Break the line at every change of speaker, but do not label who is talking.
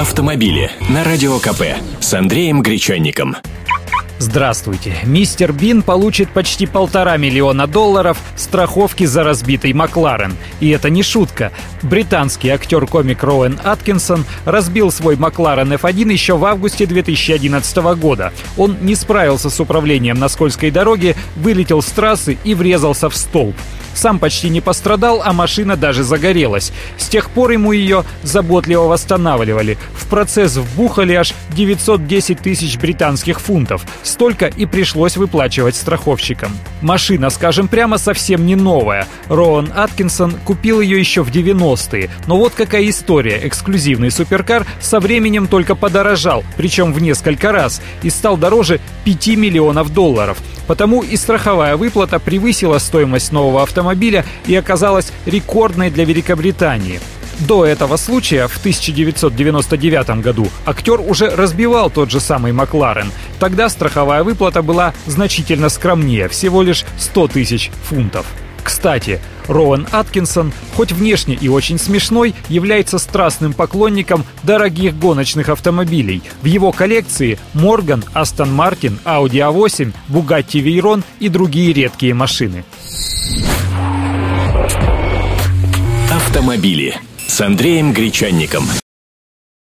автомобили на Радио КП с Андреем Гречанником.
Здравствуйте. Мистер Бин получит почти полтора миллиона долларов страховки за разбитый Макларен. И это не шутка. Британский актер-комик Роуэн Аткинсон разбил свой Макларен F1 еще в августе 2011 года. Он не справился с управлением на скользкой дороге, вылетел с трассы и врезался в столб. Сам почти не пострадал, а машина даже загорелась. С тех пор ему ее заботливо восстанавливали. В процесс вбухали аж 910 тысяч британских фунтов. Столько и пришлось выплачивать страховщикам. Машина, скажем прямо, совсем не новая. Роан Аткинсон купил ее еще в 90-е. Но вот какая история. Эксклюзивный суперкар со временем только подорожал, причем в несколько раз, и стал дороже 5 миллионов долларов. Потому и страховая выплата превысила стоимость нового автомобиля и оказалась рекордной для Великобритании. До этого случая, в 1999 году, актер уже разбивал тот же самый Макларен. Тогда страховая выплата была значительно скромнее, всего лишь 100 тысяч фунтов. Кстати, Роуэн Аткинсон, хоть внешне и очень смешной, является страстным поклонником дорогих гоночных автомобилей. В его коллекции Морган, Астон Мартин, Audi A8, Bugatti Veyron и другие редкие машины.
Автомобили с Андреем Гречанником.